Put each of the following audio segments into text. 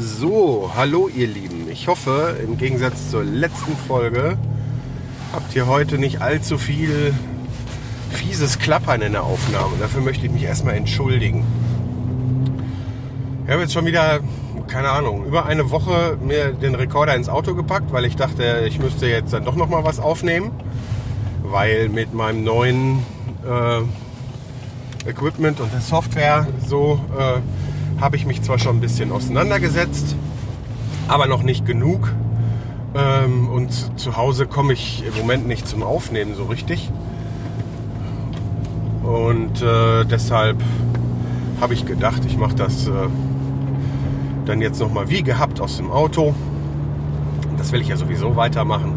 So, hallo ihr Lieben. Ich hoffe, im Gegensatz zur letzten Folge habt ihr heute nicht allzu viel fieses Klappern in der Aufnahme. Dafür möchte ich mich erstmal entschuldigen. Ich habe jetzt schon wieder, keine Ahnung, über eine Woche mir den Rekorder ins Auto gepackt, weil ich dachte, ich müsste jetzt dann doch noch mal was aufnehmen, weil mit meinem neuen äh, Equipment und der Software so äh, habe ich mich zwar schon ein bisschen auseinandergesetzt, aber noch nicht genug. Ähm, und zu Hause komme ich im Moment nicht zum Aufnehmen so richtig. Und äh, deshalb habe ich gedacht, ich mache das äh, dann jetzt nochmal wie gehabt aus dem Auto. Das will ich ja sowieso weitermachen.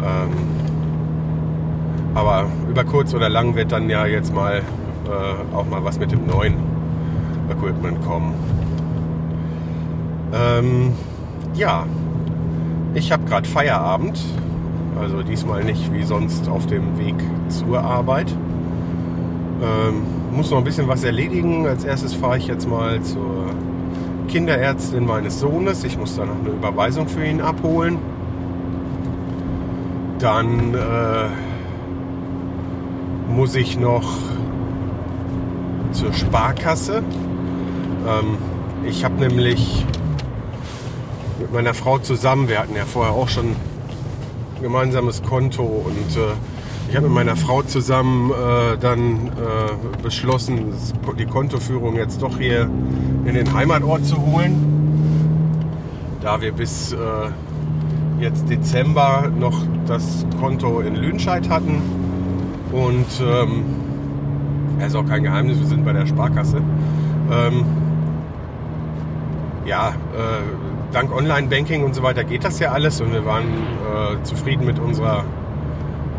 Ähm, aber über kurz oder lang wird dann ja jetzt mal äh, auch mal was mit dem neuen Equipment kommen. Ähm, ja, ich habe gerade Feierabend. Also diesmal nicht wie sonst auf dem Weg zur Arbeit. Ähm, muss noch ein bisschen was erledigen. Als erstes fahre ich jetzt mal zur Kinderärztin meines Sohnes. Ich muss da noch eine Überweisung für ihn abholen. Dann äh, muss ich noch zur Sparkasse. Ähm, ich habe nämlich mit meiner Frau zusammen, wir hatten ja vorher auch schon ein gemeinsames Konto und äh, ich habe mit meiner Frau zusammen äh, dann äh, beschlossen, die Kontoführung jetzt doch hier in den Heimatort zu holen, da wir bis äh, jetzt Dezember noch das Konto in Lüdenscheid hatten und ähm, ist auch kein Geheimnis, wir sind bei der Sparkasse. Ähm, ja, äh, dank Online-Banking und so weiter geht das ja alles und wir waren äh, zufrieden mit unserer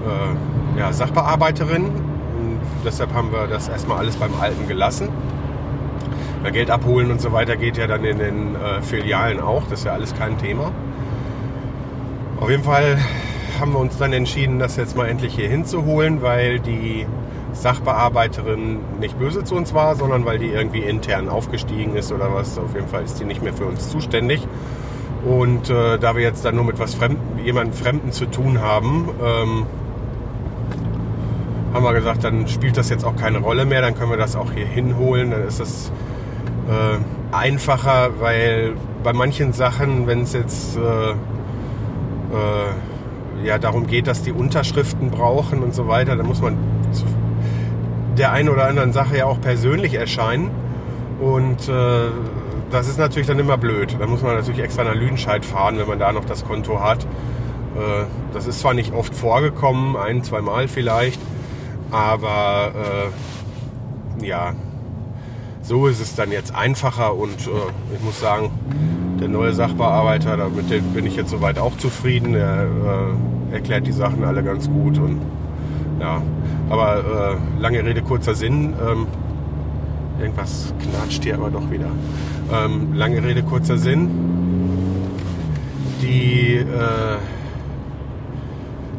äh, ja, Sachbearbeiterin. Und deshalb haben wir das erstmal alles beim Alten gelassen. Weil Geld abholen und so weiter geht ja dann in den äh, Filialen auch, das ist ja alles kein Thema. Auf jeden Fall haben wir uns dann entschieden, das jetzt mal endlich hier hinzuholen, weil die Sachbearbeiterin nicht böse zu uns war, sondern weil die irgendwie intern aufgestiegen ist oder was. Auf jeden Fall ist die nicht mehr für uns zuständig. Und äh, da wir jetzt dann nur mit was Fremden, jemandem Fremden zu tun haben, ähm, haben wir gesagt, dann spielt das jetzt auch keine Rolle mehr, dann können wir das auch hier hinholen, dann ist das äh, einfacher, weil bei manchen Sachen, wenn es jetzt äh, äh, ja, darum geht, dass die Unterschriften brauchen und so weiter, dann muss man der einen oder anderen Sache ja auch persönlich erscheinen. Und äh, das ist natürlich dann immer blöd. Da muss man natürlich extra nach Lüdenscheid fahren, wenn man da noch das Konto hat. Äh, das ist zwar nicht oft vorgekommen, ein, zwei Mal vielleicht, aber äh, ja, so ist es dann jetzt einfacher und äh, ich muss sagen, der neue Sachbearbeiter, damit bin ich jetzt soweit auch zufrieden. Er äh, erklärt die Sachen alle ganz gut und ja, aber äh, lange Rede, kurzer Sinn. Ähm, irgendwas knatscht hier aber doch wieder. Ähm, lange Rede, kurzer Sinn. Die, äh,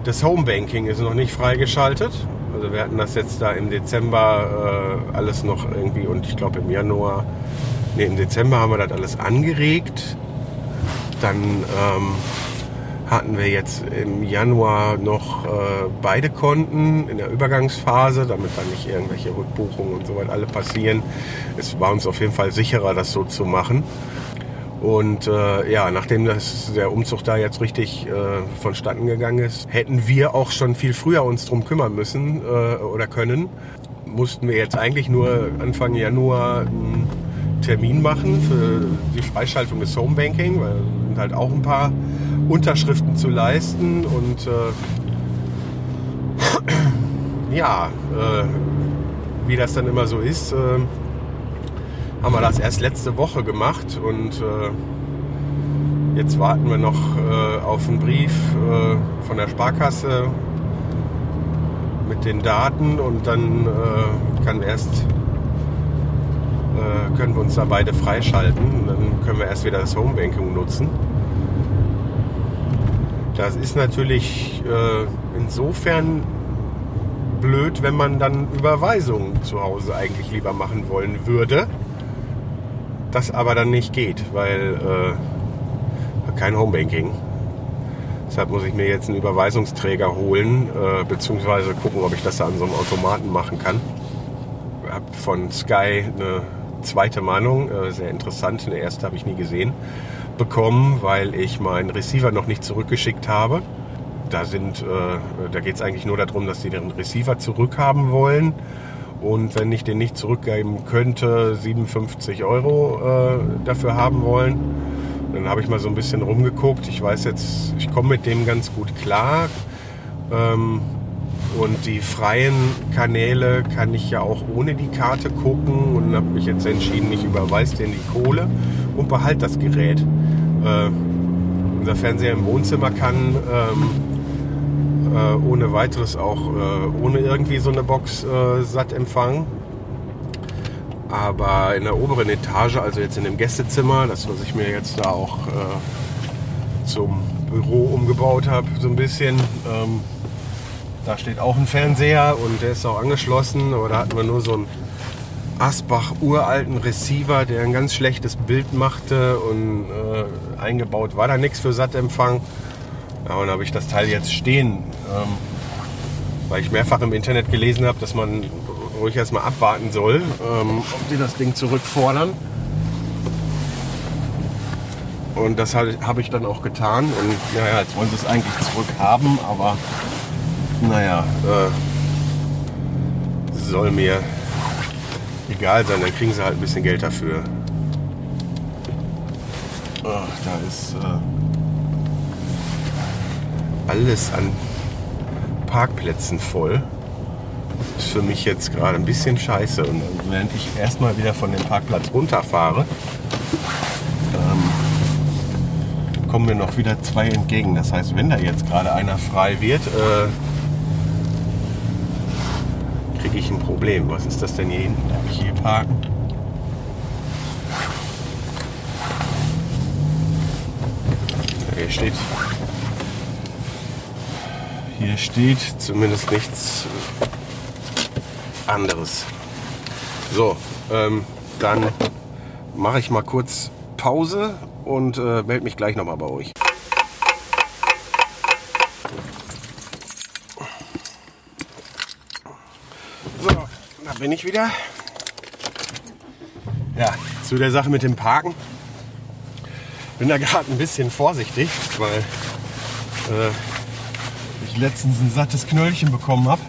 das Homebanking ist noch nicht freigeschaltet. Also wir hatten das jetzt da im Dezember äh, alles noch irgendwie und ich glaube im Januar, nee, im Dezember haben wir das alles angeregt. Dann ähm, hatten wir jetzt im Januar noch äh, beide Konten in der Übergangsphase, damit dann nicht irgendwelche Rückbuchungen und so weiter alle passieren. Es war uns auf jeden Fall sicherer, das so zu machen. Und äh, ja, nachdem das, der Umzug da jetzt richtig äh, vonstatten gegangen ist, hätten wir auch schon viel früher uns drum kümmern müssen äh, oder können. Mussten wir jetzt eigentlich nur Anfang Januar einen Termin machen für die Freischaltung des Homebanking, weil sind halt auch ein paar Unterschriften zu leisten und äh, ja, äh, wie das dann immer so ist, äh, haben wir das erst letzte Woche gemacht und äh, jetzt warten wir noch äh, auf einen Brief äh, von der Sparkasse mit den Daten und dann kann erst können wir uns da beide freischalten dann können wir erst wieder das Homebanking nutzen. Das ist natürlich äh, insofern blöd, wenn man dann Überweisungen zu Hause eigentlich lieber machen wollen würde. Das aber dann nicht geht, weil äh, kein Homebanking. Deshalb muss ich mir jetzt einen Überweisungsträger holen, äh, beziehungsweise gucken, ob ich das da an so einem Automaten machen kann. Ich habe von Sky eine zweite Meinung, äh, sehr interessant, eine erste habe ich nie gesehen, bekommen, weil ich meinen Receiver noch nicht zurückgeschickt habe. Da, äh, da geht es eigentlich nur darum, dass sie den Receiver zurückhaben wollen. Und wenn ich den nicht zurückgeben könnte, 57 Euro äh, dafür haben wollen. Dann habe ich mal so ein bisschen rumgeguckt. Ich weiß jetzt, ich komme mit dem ganz gut klar. Ähm, und die freien Kanäle kann ich ja auch ohne die Karte gucken und habe mich jetzt entschieden, ich überweise denen die Kohle und behalte das Gerät. Äh, unser Fernseher im Wohnzimmer kann ähm, äh, ohne weiteres auch äh, ohne irgendwie so eine Box äh, satt empfangen. Aber in der oberen Etage, also jetzt in dem Gästezimmer, das was ich mir jetzt da auch äh, zum Büro umgebaut habe, so ein bisschen, ähm, da steht auch ein Fernseher und der ist auch angeschlossen. Aber da hatten wir nur so einen Asbach uralten Receiver, der ein ganz schlechtes Bild machte und äh, eingebaut war da nichts für Sattempfang. Ja, und habe ich das Teil jetzt stehen, ähm, weil ich mehrfach im Internet gelesen habe, dass man ruhig erstmal abwarten soll, ähm, ob die das Ding zurückfordern. Und das habe ich dann auch getan. Und naja, jetzt wollen sie es eigentlich zurückhaben, aber naja, äh, soll mir egal sein, dann kriegen sie halt ein bisschen Geld dafür. Ach, da ist äh, alles an Parkplätzen voll. Ist für mich jetzt gerade ein bisschen scheiße. Und während ich erstmal wieder von dem Parkplatz runterfahre, ähm, kommen mir noch wieder zwei entgegen. Das heißt, wenn da jetzt gerade einer frei wird, äh, kriege ich ein Problem. Was ist das denn hier hinten? Darf ich hier parken? Hier steht, hier steht zumindest nichts anderes. So, ähm, dann mache ich mal kurz Pause und äh, melde mich gleich nochmal bei euch. Da bin ich wieder. Ja, zu der Sache mit dem Parken. Bin da gerade ein bisschen vorsichtig, weil äh, ich letztens ein sattes Knöllchen bekommen habe.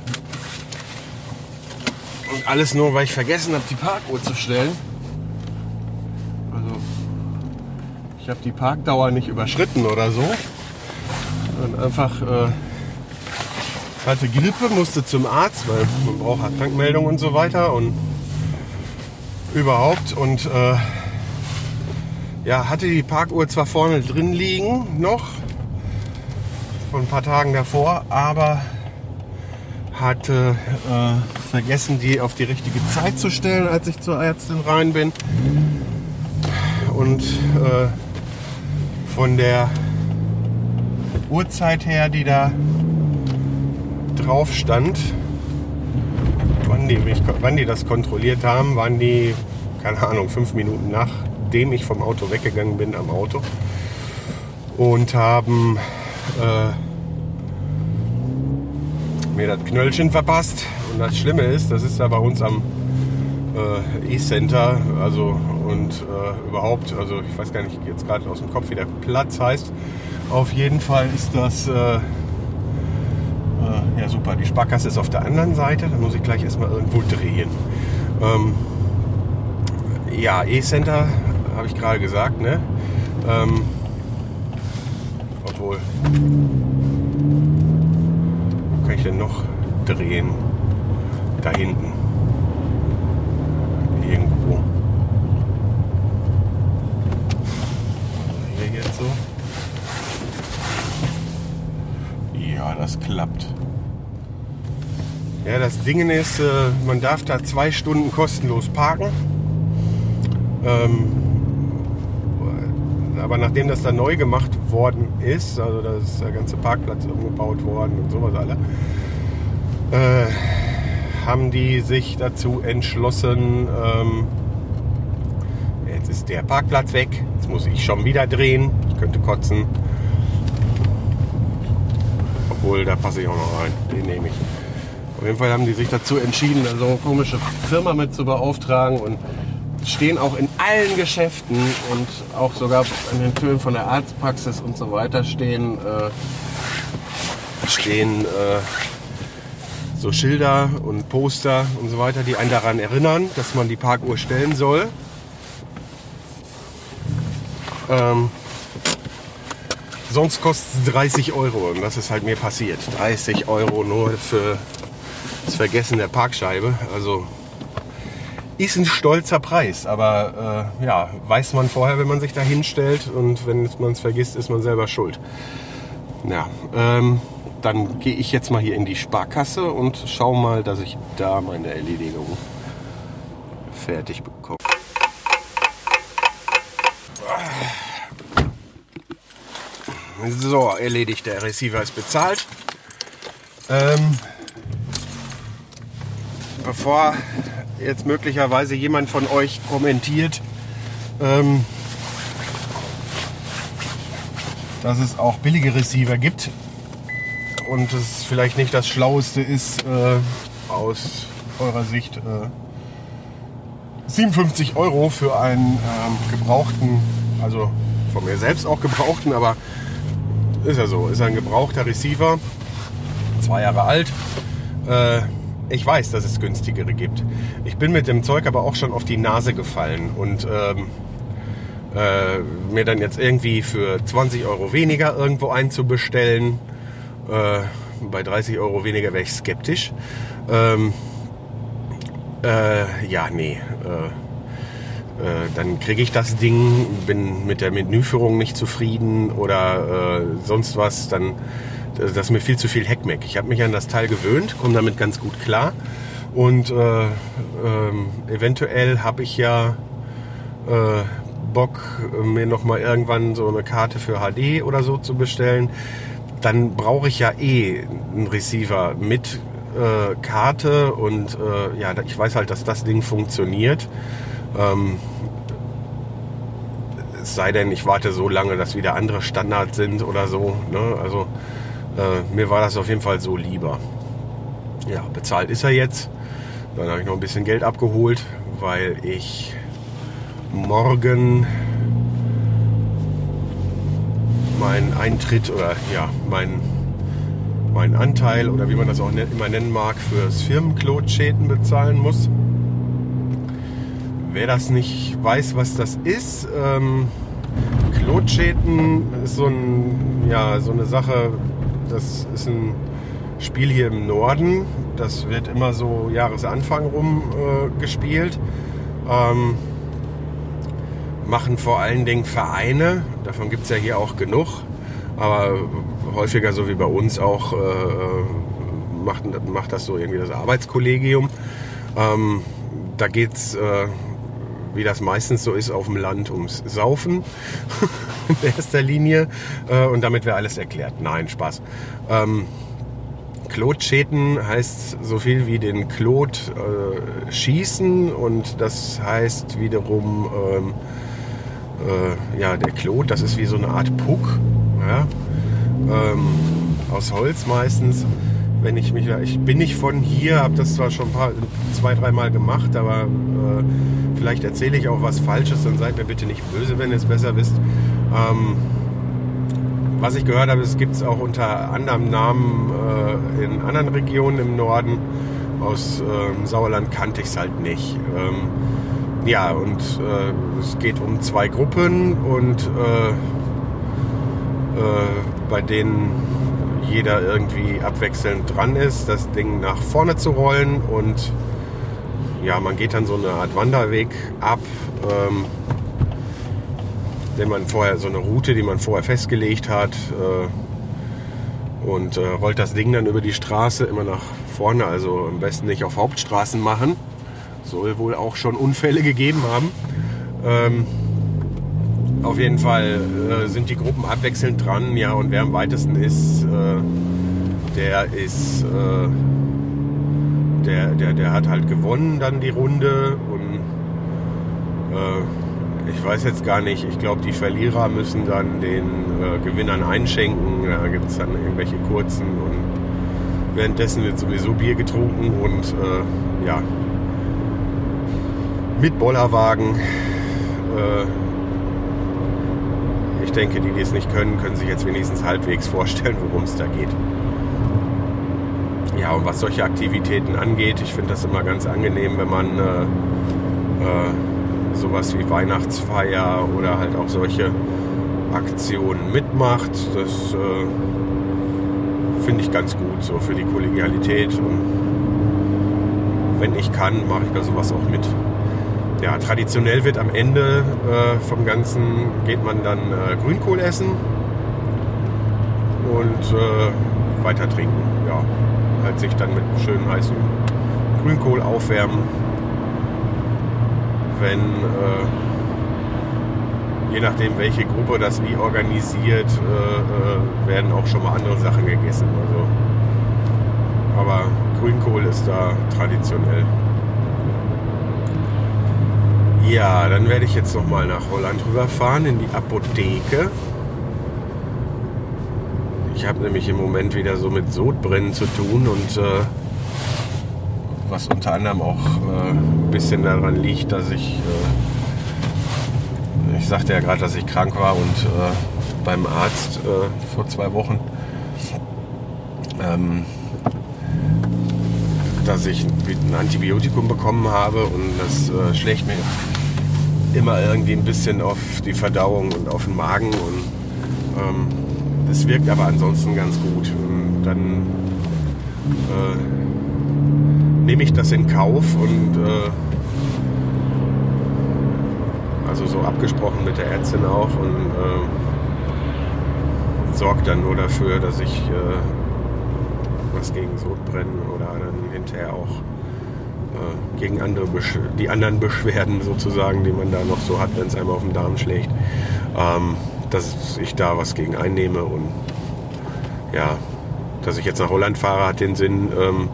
Und alles nur, weil ich vergessen habe, die Parkuhr zu stellen. Also, ich habe die Parkdauer nicht überschritten oder so. Und einfach äh, hatte Grippe, musste zum Arzt, weil man braucht Krankmeldung und so weiter und überhaupt. Und äh, ja, hatte die Parkuhr zwar vorne drin liegen noch, von ein paar Tagen davor, aber hatte äh, vergessen, die auf die richtige Zeit zu stellen, als ich zur Ärztin rein bin. Und äh, von der Uhrzeit her, die da drauf stand, wann die, mich, wann die das kontrolliert haben, waren die, keine Ahnung, fünf Minuten nachdem ich vom Auto weggegangen bin am Auto und haben äh, mir das Knöllchen verpasst. Und das Schlimme ist, das ist da bei uns am äh, E-Center, also und äh, überhaupt, also ich weiß gar nicht jetzt gerade aus dem Kopf, wie der Platz heißt. Auf jeden Fall ist das äh, ja, super. Die Sparkasse ist auf der anderen Seite. Da muss ich gleich erstmal irgendwo drehen. Ähm, ja, E-Center habe ich gerade gesagt, ne? Ähm, obwohl. Wo kann ich denn noch drehen? Da hinten. Irgendwo. Hier jetzt so. Ja, das klappt. Ja, das Ding ist, äh, man darf da zwei Stunden kostenlos parken. Ähm, aber nachdem das da neu gemacht worden ist, also da ist der ganze Parkplatz umgebaut worden und sowas alle, äh, haben die sich dazu entschlossen, ähm, jetzt ist der Parkplatz weg, jetzt muss ich schon wieder drehen, ich könnte kotzen. Obwohl, da passe ich auch noch rein, den nehme ich. Jeden Fall haben die sich dazu entschieden, also eine komische Firma mit zu beauftragen und stehen auch in allen Geschäften und auch sogar an den Türen von der Arztpraxis und so weiter stehen, äh, stehen äh, so Schilder und Poster und so weiter, die einen daran erinnern, dass man die Parkuhr stellen soll. Ähm, sonst kostet es 30 Euro und das ist halt mir passiert. 30 Euro nur für das Vergessen der Parkscheibe. Also ist ein stolzer Preis, aber äh, ja, weiß man vorher, wenn man sich da hinstellt und wenn man es vergisst, ist man selber schuld. Ja, ähm, dann gehe ich jetzt mal hier in die Sparkasse und schaue mal, dass ich da meine Erledigung fertig bekomme. So, erledigt. Der Receiver ist bezahlt. Ähm, bevor jetzt möglicherweise jemand von euch kommentiert, ähm, dass es auch billige Receiver gibt und es vielleicht nicht das Schlaueste ist, äh, aus eurer Sicht äh, 57 Euro für einen ähm, gebrauchten, also von mir selbst auch gebrauchten, aber ist ja so, ist ein gebrauchter Receiver, zwei Jahre alt. Äh, ich weiß, dass es günstigere gibt. Ich bin mit dem Zeug aber auch schon auf die Nase gefallen und ähm, äh, mir dann jetzt irgendwie für 20 Euro weniger irgendwo einzubestellen. Äh, bei 30 Euro weniger wäre ich skeptisch. Ähm, äh, ja, nee. Äh, äh, dann kriege ich das Ding, bin mit der Menüführung nicht zufrieden oder äh, sonst was, dann das ist mir viel zu viel Heckmeck. Ich habe mich an das Teil gewöhnt, komme damit ganz gut klar und äh, ähm, eventuell habe ich ja äh, Bock, mir noch mal irgendwann so eine Karte für HD oder so zu bestellen. Dann brauche ich ja eh einen Receiver mit äh, Karte und äh, ja, ich weiß halt, dass das Ding funktioniert. Ähm, es sei denn, ich warte so lange, dass wieder andere Standards sind oder so. Ne? Also äh, mir war das auf jeden Fall so lieber. Ja, bezahlt ist er jetzt. Dann habe ich noch ein bisschen Geld abgeholt, weil ich morgen meinen Eintritt oder ja, mein, mein Anteil oder wie man das auch immer nennen mag, fürs Firmenklotschäden bezahlen muss. Wer das nicht weiß, was das ist, ähm, Klotschäden ist so, ein, ja, so eine Sache, das ist ein Spiel hier im Norden. Das wird immer so Jahresanfang rum äh, gespielt. Ähm, machen vor allen Dingen Vereine. Davon gibt es ja hier auch genug. Aber häufiger, so wie bei uns auch, äh, macht, macht das so irgendwie das Arbeitskollegium. Ähm, da geht es äh, wie das meistens so ist auf dem Land, ums Saufen in erster Linie. Äh, und damit wäre alles erklärt. Nein, Spaß. Ähm, Klotschäden heißt so viel wie den Klot äh, schießen und das heißt wiederum, ähm, äh, ja, der Klot, das ist wie so eine Art Puck, ja? ähm, aus Holz meistens wenn ich mich, ich bin nicht von hier, habe das zwar schon ein paar, zwei, dreimal gemacht, aber äh, vielleicht erzähle ich auch was Falsches, dann seid mir bitte nicht böse, wenn ihr es besser wisst. Ähm, was ich gehört habe, es gibt es auch unter anderem Namen äh, in anderen Regionen im Norden. Aus ähm, Sauerland kannte ich es halt nicht. Ähm, ja, und äh, es geht um zwei Gruppen und äh, äh, bei denen jeder irgendwie abwechselnd dran ist, das Ding nach vorne zu rollen und ja, man geht dann so eine Art Wanderweg ab. Ähm, den man vorher, so eine Route, die man vorher festgelegt hat. Äh, und äh, rollt das Ding dann über die Straße immer nach vorne. Also am besten nicht auf Hauptstraßen machen. Soll wohl auch schon Unfälle gegeben haben. Ähm, auf jeden Fall äh, sind die Gruppen abwechselnd dran, ja, und wer am weitesten ist, äh, der ist, äh, der, der, der hat halt gewonnen dann die Runde und äh, ich weiß jetzt gar nicht, ich glaube, die Verlierer müssen dann den äh, Gewinnern einschenken, da gibt es dann irgendwelche kurzen und währenddessen wird sowieso Bier getrunken und äh, ja, mit Bollerwagen denke, die, die es nicht können, können sich jetzt wenigstens halbwegs vorstellen, worum es da geht. Ja, und was solche Aktivitäten angeht, ich finde das immer ganz angenehm, wenn man äh, äh, sowas wie Weihnachtsfeier oder halt auch solche Aktionen mitmacht. Das äh, finde ich ganz gut, so für die Kollegialität. Und wenn ich kann, mache ich bei sowas auch mit ja, traditionell wird am Ende äh, vom Ganzen geht man dann äh, Grünkohl essen und äh, weiter trinken. Ja, halt sich dann mit schön heißem Grünkohl aufwärmen. Wenn äh, je nachdem welche Gruppe das wie organisiert, äh, äh, werden auch schon mal andere Sachen gegessen. Also, aber Grünkohl ist da traditionell. Ja, dann werde ich jetzt noch mal nach Holland rüberfahren in die Apotheke. Ich habe nämlich im Moment wieder so mit Sodbrennen zu tun und äh, was unter anderem auch äh, ein bisschen daran liegt, dass ich, äh, ich sagte ja gerade, dass ich krank war und äh, beim Arzt äh, vor zwei Wochen, ähm, dass ich ein Antibiotikum bekommen habe und das äh, schlägt mir immer irgendwie ein bisschen auf die Verdauung und auf den Magen und ähm, es wirkt aber ansonsten ganz gut. Und dann äh, nehme ich das in Kauf und äh, also so abgesprochen mit der Ärztin auch und äh, sorgt dann nur dafür, dass ich äh, was gegen Sodbrennen oder dann hinterher auch gegen andere die anderen Beschwerden sozusagen, die man da noch so hat, wenn es einem auf den Darm schlägt, ähm, dass ich da was gegen einnehme und ja, dass ich jetzt nach Holland fahre, hat den Sinn, ähm,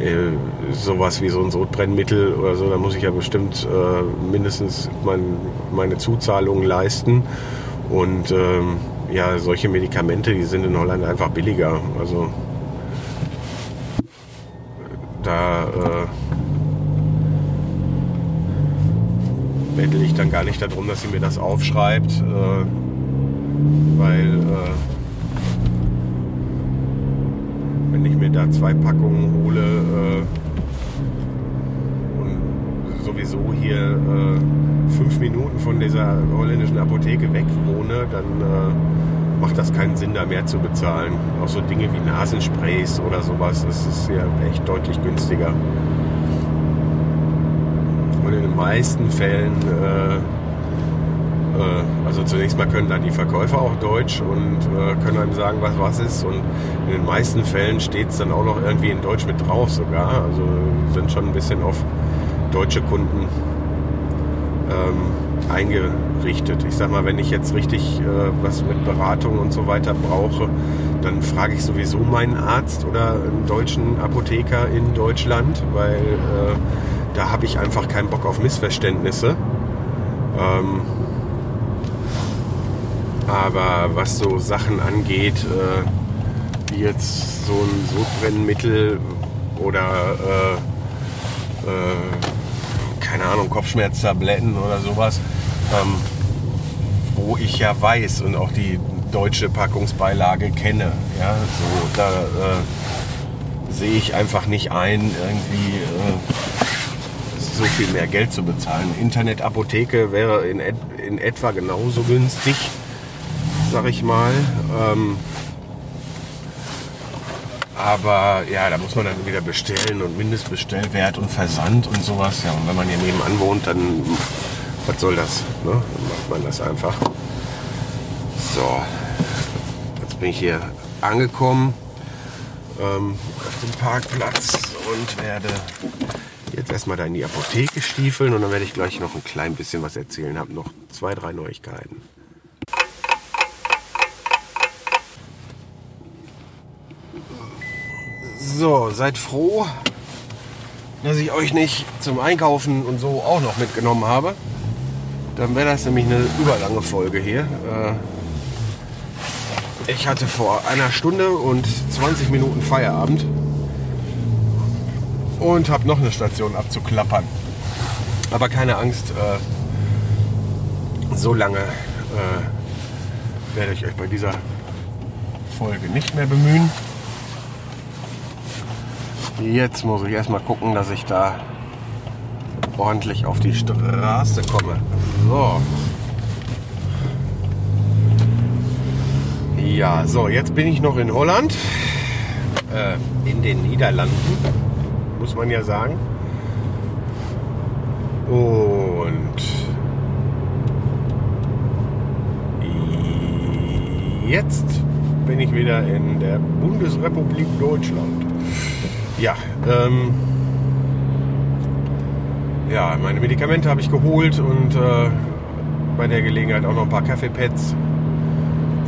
äh, sowas wie so ein Sodbrennmittel oder so, da muss ich ja bestimmt äh, mindestens mein, meine Zuzahlungen leisten. Und ähm, ja, solche Medikamente, die sind in Holland einfach billiger, also da äh, bettel ich dann gar nicht darum, dass sie mir das aufschreibt, äh, weil äh, wenn ich mir da zwei Packungen hole äh, und sowieso hier äh, fünf Minuten von dieser holländischen Apotheke weg wohne, dann äh, macht das keinen Sinn, da mehr zu bezahlen. Auch so Dinge wie Nasensprays oder sowas, das ist ja echt deutlich günstiger den meisten Fällen, äh, äh, also zunächst mal können da die Verkäufer auch Deutsch und äh, können einem sagen, was was ist. Und in den meisten Fällen steht es dann auch noch irgendwie in Deutsch mit drauf sogar. Also sind schon ein bisschen auf deutsche Kunden ähm, eingerichtet. Ich sag mal, wenn ich jetzt richtig äh, was mit Beratung und so weiter brauche, dann frage ich sowieso meinen Arzt oder einen deutschen Apotheker in Deutschland, weil äh, da habe ich einfach keinen Bock auf Missverständnisse. Ähm, aber was so Sachen angeht, äh, wie jetzt so ein Sodbrennmittel oder äh, äh, keine Ahnung, Kopfschmerztabletten oder sowas, ähm, wo ich ja weiß und auch die deutsche Packungsbeilage kenne. Ja, so, da äh, sehe ich einfach nicht ein, irgendwie äh, so viel mehr Geld zu bezahlen. Internetapotheke wäre in, et in etwa genauso günstig, sag ich mal. Ähm, aber ja, da muss man dann wieder bestellen und Mindestbestellwert und Versand und sowas. Ja, und wenn man hier nebenan wohnt, dann was soll das? Ne? Dann macht man das einfach. So, jetzt bin ich hier angekommen ähm, auf dem Parkplatz und werde jetzt erstmal da in die Apotheke stiefeln und dann werde ich gleich noch ein klein bisschen was erzählen. Habe noch zwei, drei Neuigkeiten. So, seid froh, dass ich euch nicht zum Einkaufen und so auch noch mitgenommen habe. Dann wäre das nämlich eine überlange Folge hier. Äh, ich hatte vor einer Stunde und 20 Minuten Feierabend und habe noch eine Station abzuklappern. Aber keine Angst, äh, so lange äh, werde ich euch bei dieser Folge nicht mehr bemühen. Jetzt muss ich erstmal gucken, dass ich da ordentlich auf die Straße komme. So. Ja, so, jetzt bin ich noch in Holland, äh, in den Niederlanden, muss man ja sagen. Und jetzt bin ich wieder in der Bundesrepublik Deutschland. Ja, ähm, ja, meine Medikamente habe ich geholt und äh, bei der Gelegenheit auch noch ein paar Kaffeepads.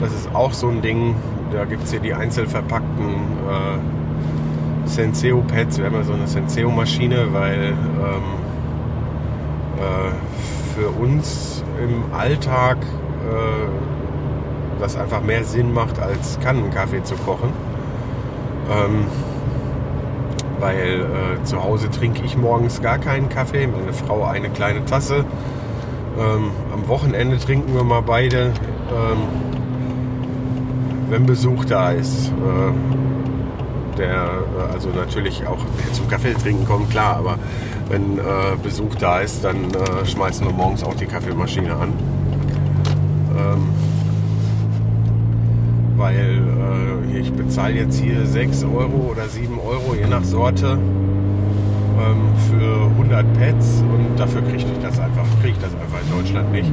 Das ist auch so ein Ding. Da gibt es hier die einzelverpackten äh, Senseo-Pads. Wir haben ja so eine Senseo-Maschine, weil ähm, äh, für uns im Alltag äh, das einfach mehr Sinn macht, als Kannenkaffee zu kochen. Ähm, weil äh, zu Hause trinke ich morgens gar keinen Kaffee, meine Frau eine kleine Tasse. Ähm, am Wochenende trinken wir mal beide, ähm, wenn Besuch da ist. Der, äh, also natürlich auch zum Kaffee trinken kommt, klar, aber wenn äh, Besuch da ist, dann äh, schmeißen wir morgens auch die Kaffeemaschine an. Ähm, weil äh, ich bezahle jetzt hier 6 Euro oder 7 Euro, je nach Sorte, ähm, für 100 Pads und dafür kriege ich das einfach, kriege ich das einfach in Deutschland nicht.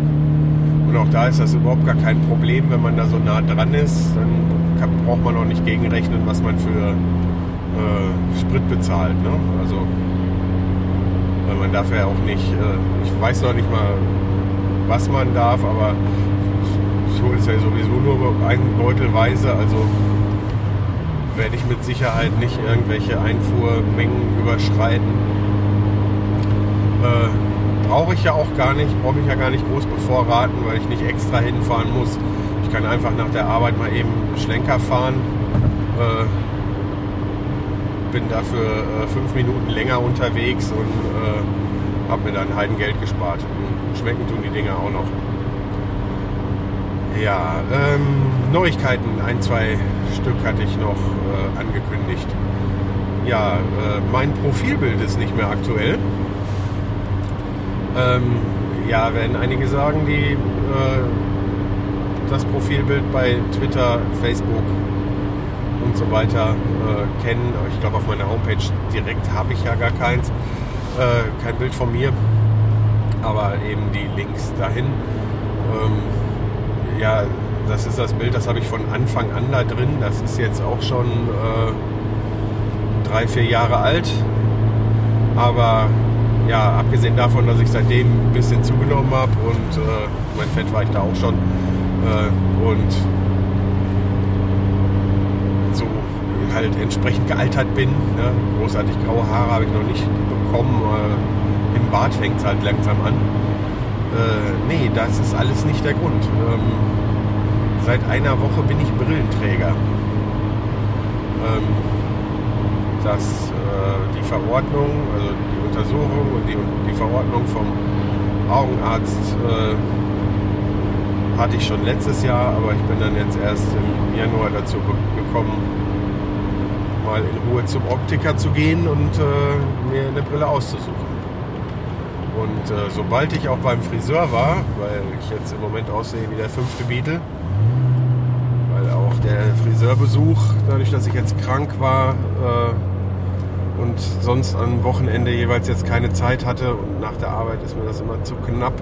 Und auch da ist das überhaupt gar kein Problem, wenn man da so nah dran ist, dann kann, braucht man auch nicht gegenrechnen, was man für äh, Sprit bezahlt. Ne? Also, weil man darf ja auch nicht, äh, ich weiß noch nicht mal, was man darf, aber ich hole es ja sowieso nur einen Beutelweise, also werde ich mit Sicherheit nicht irgendwelche Einfuhrmengen überschreiten. Äh, brauche ich ja auch gar nicht, brauche mich ja gar nicht groß bevorraten, weil ich nicht extra hinfahren muss. Ich kann einfach nach der Arbeit mal eben Schlenker fahren. Äh, bin dafür äh, fünf Minuten länger unterwegs und äh, habe mir dann Heidengeld gespart. Schmecken tun die Dinger auch noch. Ja, ähm, Neuigkeiten, ein, zwei Stück hatte ich noch äh, angekündigt. Ja, äh, mein Profilbild ist nicht mehr aktuell. Ähm, ja, werden einige sagen, die äh, das Profilbild bei Twitter, Facebook und so weiter äh, kennen. Ich glaube, auf meiner Homepage direkt habe ich ja gar keins. Äh, kein Bild von mir, aber eben die Links dahin. Ähm, ja, das ist das Bild, das habe ich von Anfang an da drin. Das ist jetzt auch schon äh, drei, vier Jahre alt. Aber ja, abgesehen davon, dass ich seitdem ein bisschen zugenommen habe und äh, mein Fett war ich da auch schon. Äh, und so halt entsprechend gealtert bin. Ne? Großartig graue Haare habe ich noch nicht bekommen. Äh, Im Bart fängt es halt langsam an. Äh, nee, das ist alles nicht der Grund. Ähm, seit einer Woche bin ich Brillenträger. Ähm, dass äh, die Verordnung, also die Untersuchung und die, die Verordnung vom Augenarzt äh, hatte ich schon letztes Jahr, aber ich bin dann jetzt erst im Januar dazu gekommen, mal in Ruhe zum Optiker zu gehen und äh, mir eine Brille auszusuchen. Und äh, sobald ich auch beim Friseur war, weil ich jetzt im Moment aussehe wie der fünfte Beatle, weil auch der Friseurbesuch, dadurch, dass ich jetzt krank war äh, und sonst am Wochenende jeweils jetzt keine Zeit hatte und nach der Arbeit ist mir das immer zu knapp,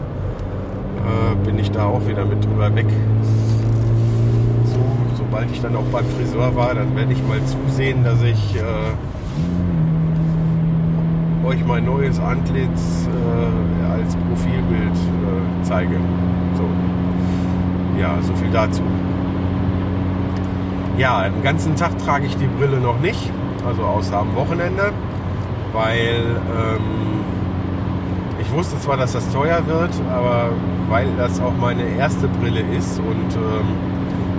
äh, bin ich da auch wieder mit drüber weg. sobald ich dann auch beim Friseur war, dann werde ich mal zusehen, dass ich äh, euch mein neues Antlitz äh, als Profilbild äh, zeige. So. Ja, so viel dazu. Ja, den ganzen Tag trage ich die Brille noch nicht, also außer am Wochenende, weil ähm, ich wusste zwar, dass das teuer wird, aber weil das auch meine erste Brille ist und ähm,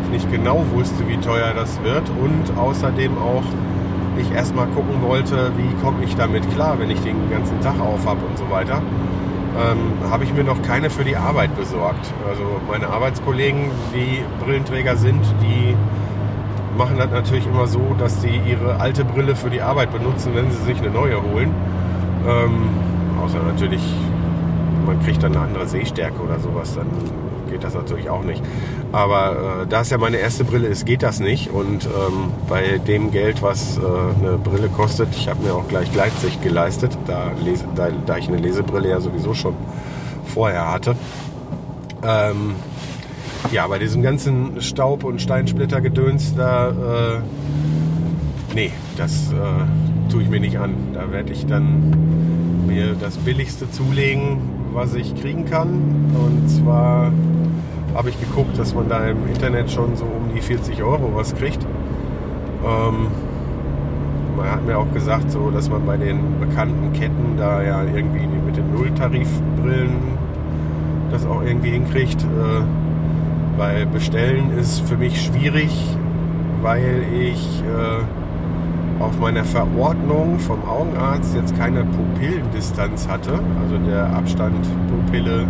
ich nicht genau wusste, wie teuer das wird und außerdem auch ich erstmal gucken wollte, wie komme ich damit klar, wenn ich den ganzen Tag auf habe und so weiter, ähm, habe ich mir noch keine für die Arbeit besorgt. Also meine Arbeitskollegen, die Brillenträger sind, die machen das natürlich immer so, dass sie ihre alte Brille für die Arbeit benutzen, wenn sie sich eine neue holen. Ähm, außer natürlich, man kriegt dann eine andere Sehstärke oder sowas, dann geht das natürlich auch nicht. Aber äh, da es ja meine erste Brille ist, geht das nicht. Und ähm, bei dem Geld, was äh, eine Brille kostet, ich habe mir auch gleich Gleitsicht geleistet, da, lese, da, da, ich eine Lesebrille ja sowieso schon vorher hatte. Ähm, ja, bei diesem ganzen Staub- und Steinsplittergedöns, da, äh, nee, das äh, tue ich mir nicht an. Da werde ich dann mir das Billigste zulegen, was ich kriegen kann. Und zwar habe ich geguckt, dass man da im Internet schon so um die 40 Euro was kriegt. Ähm, man hat mir auch gesagt, so, dass man bei den bekannten Ketten da ja irgendwie mit den Nulltarifbrillen das auch irgendwie hinkriegt. Äh, weil bestellen ist für mich schwierig, weil ich äh, auf meiner Verordnung vom Augenarzt jetzt keine Pupillendistanz hatte, also der Abstand Pupille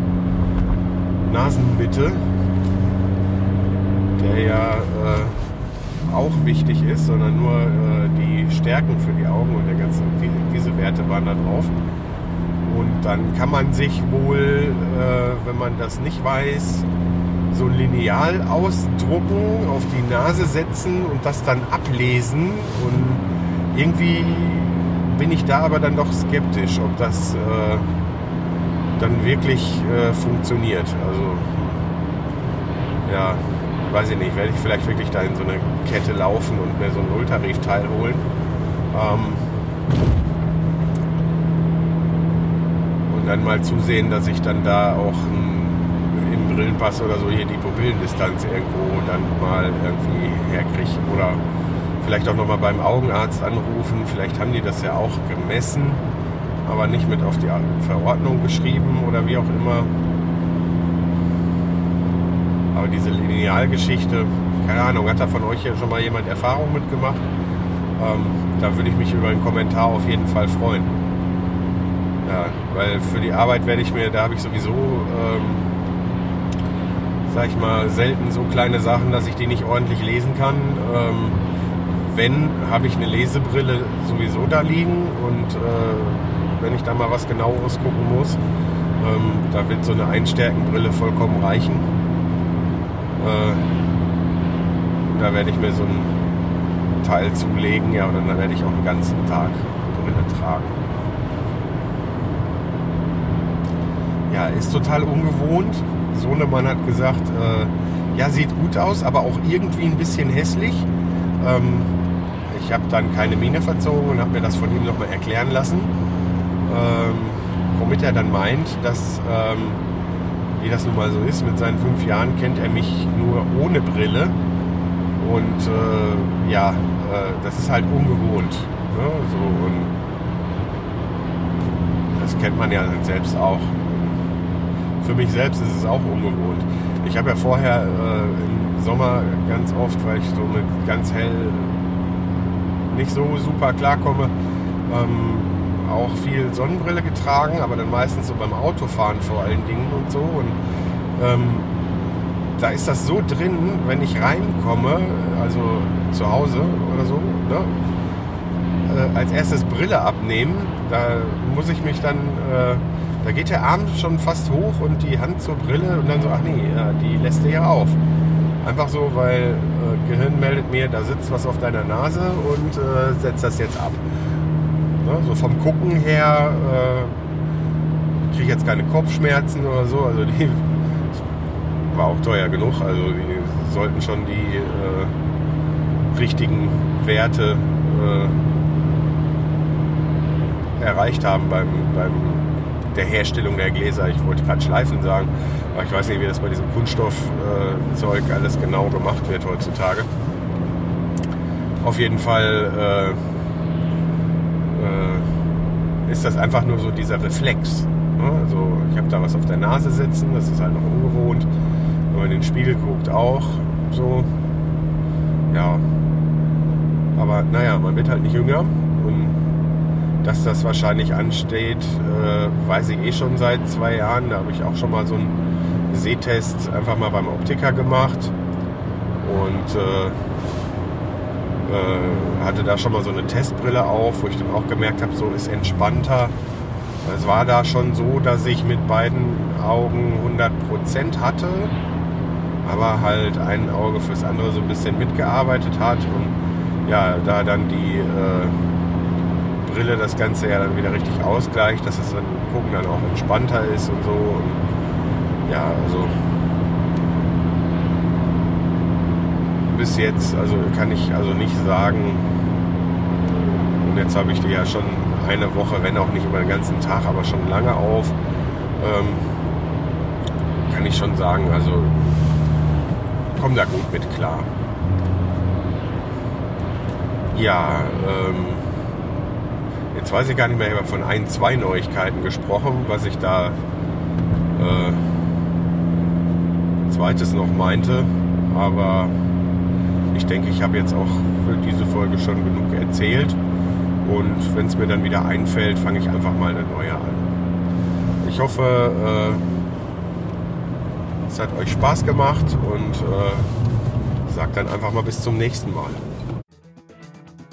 Nasenmitte, der ja äh, auch wichtig ist, sondern nur äh, die Stärken für die Augen und der ganzen, die, diese Werte waren da drauf. Und dann kann man sich wohl, äh, wenn man das nicht weiß, so ein Lineal ausdrucken, auf die Nase setzen und das dann ablesen. Und irgendwie bin ich da aber dann doch skeptisch, ob das äh, dann wirklich äh, funktioniert. Also, ja, weiß ich nicht, werde ich vielleicht wirklich da in so eine Kette laufen und mir so ein Nulltarifteil holen. Ähm, und dann mal zusehen, dass ich dann da auch ein, im Brillenpass oder so hier die Pupillendistanz irgendwo dann mal irgendwie herkriege. Oder vielleicht auch nochmal beim Augenarzt anrufen. Vielleicht haben die das ja auch gemessen aber nicht mit auf die Verordnung geschrieben oder wie auch immer. Aber diese Linealgeschichte, keine Ahnung, hat da von euch ja schon mal jemand Erfahrung mitgemacht? Ähm, da würde ich mich über einen Kommentar auf jeden Fall freuen. Ja, weil für die Arbeit werde ich mir, da habe ich sowieso, ähm, sag ich mal, selten so kleine Sachen, dass ich die nicht ordentlich lesen kann. Ähm, wenn, habe ich eine Lesebrille sowieso da liegen und äh, wenn ich da mal was genaueres gucken muss. Ähm, da wird so eine Einstärkenbrille vollkommen reichen. Äh, da werde ich mir so ein Teil zulegen, ja, und dann werde ich auch den ganzen Tag Brille tragen. Ja, ist total ungewohnt. Sohnemann hat gesagt, äh, ja, sieht gut aus, aber auch irgendwie ein bisschen hässlich. Ähm, ich habe dann keine Miene verzogen und habe mir das von ihm nochmal erklären lassen ähm, womit er dann meint, dass, ähm, wie das nun mal so ist, mit seinen fünf Jahren kennt er mich nur ohne Brille. Und äh, ja, äh, das ist halt ungewohnt. Ne? So, und das kennt man ja selbst auch. Für mich selbst ist es auch ungewohnt. Ich habe ja vorher äh, im Sommer ganz oft, weil ich so mit ganz hell nicht so super klarkomme, ähm, auch viel Sonnenbrille getragen, aber dann meistens so beim Autofahren vor allen Dingen und so. Und ähm, da ist das so drin, wenn ich reinkomme, also zu Hause oder so, ne? äh, als erstes Brille abnehmen, da muss ich mich dann, äh, da geht der Arm schon fast hoch und die Hand zur Brille und dann so, ach nee, ja, die lässt er ja auf. Einfach so, weil äh, Gehirn meldet mir, da sitzt was auf deiner Nase und äh, setzt das jetzt ab. Ne? So vom Gucken her äh, kriege ich jetzt keine Kopfschmerzen oder so. Also die war auch teuer genug. Also die sollten schon die äh, richtigen Werte äh, erreicht haben beim, beim der Herstellung der Gläser. Ich wollte gerade Schleifen sagen, aber ich weiß nicht, wie das bei diesem Kunststoffzeug äh, alles genau gemacht wird heutzutage. Auf jeden Fall äh, äh, ist das einfach nur so dieser Reflex. Ne? Also ich habe da was auf der Nase sitzen, das ist halt noch ungewohnt. Wenn man in den Spiegel guckt auch so. Ja. Aber naja, man wird halt nicht jünger. Und dass das wahrscheinlich ansteht, äh, weiß ich eh schon seit zwei Jahren. Da habe ich auch schon mal so einen Sehtest einfach mal beim Optiker gemacht. Und äh, äh, hatte da schon mal so eine Testbrille auf, wo ich dann auch gemerkt habe, so ist entspannter. Es war da schon so, dass ich mit beiden Augen 100% hatte, aber halt ein Auge fürs andere so ein bisschen mitgearbeitet hat und ja, da dann die äh, Brille das Ganze ja dann wieder richtig ausgleicht, dass es dann gucken dann auch entspannter ist und so. Und ja, also bis jetzt, also kann ich also nicht sagen, und jetzt habe ich die ja schon eine Woche, wenn auch nicht über den ganzen Tag, aber schon lange auf, ähm, kann ich schon sagen, also komme da gut mit klar. Ja, ähm, jetzt weiß ich gar nicht mehr, ich habe von ein, zwei Neuigkeiten gesprochen, was ich da äh, zweites noch meinte, aber ich denke, ich habe jetzt auch für diese Folge schon genug erzählt. Und wenn es mir dann wieder einfällt, fange ich einfach mal eine neue an. Ich hoffe, äh, es hat euch Spaß gemacht und äh, sagt dann einfach mal bis zum nächsten Mal.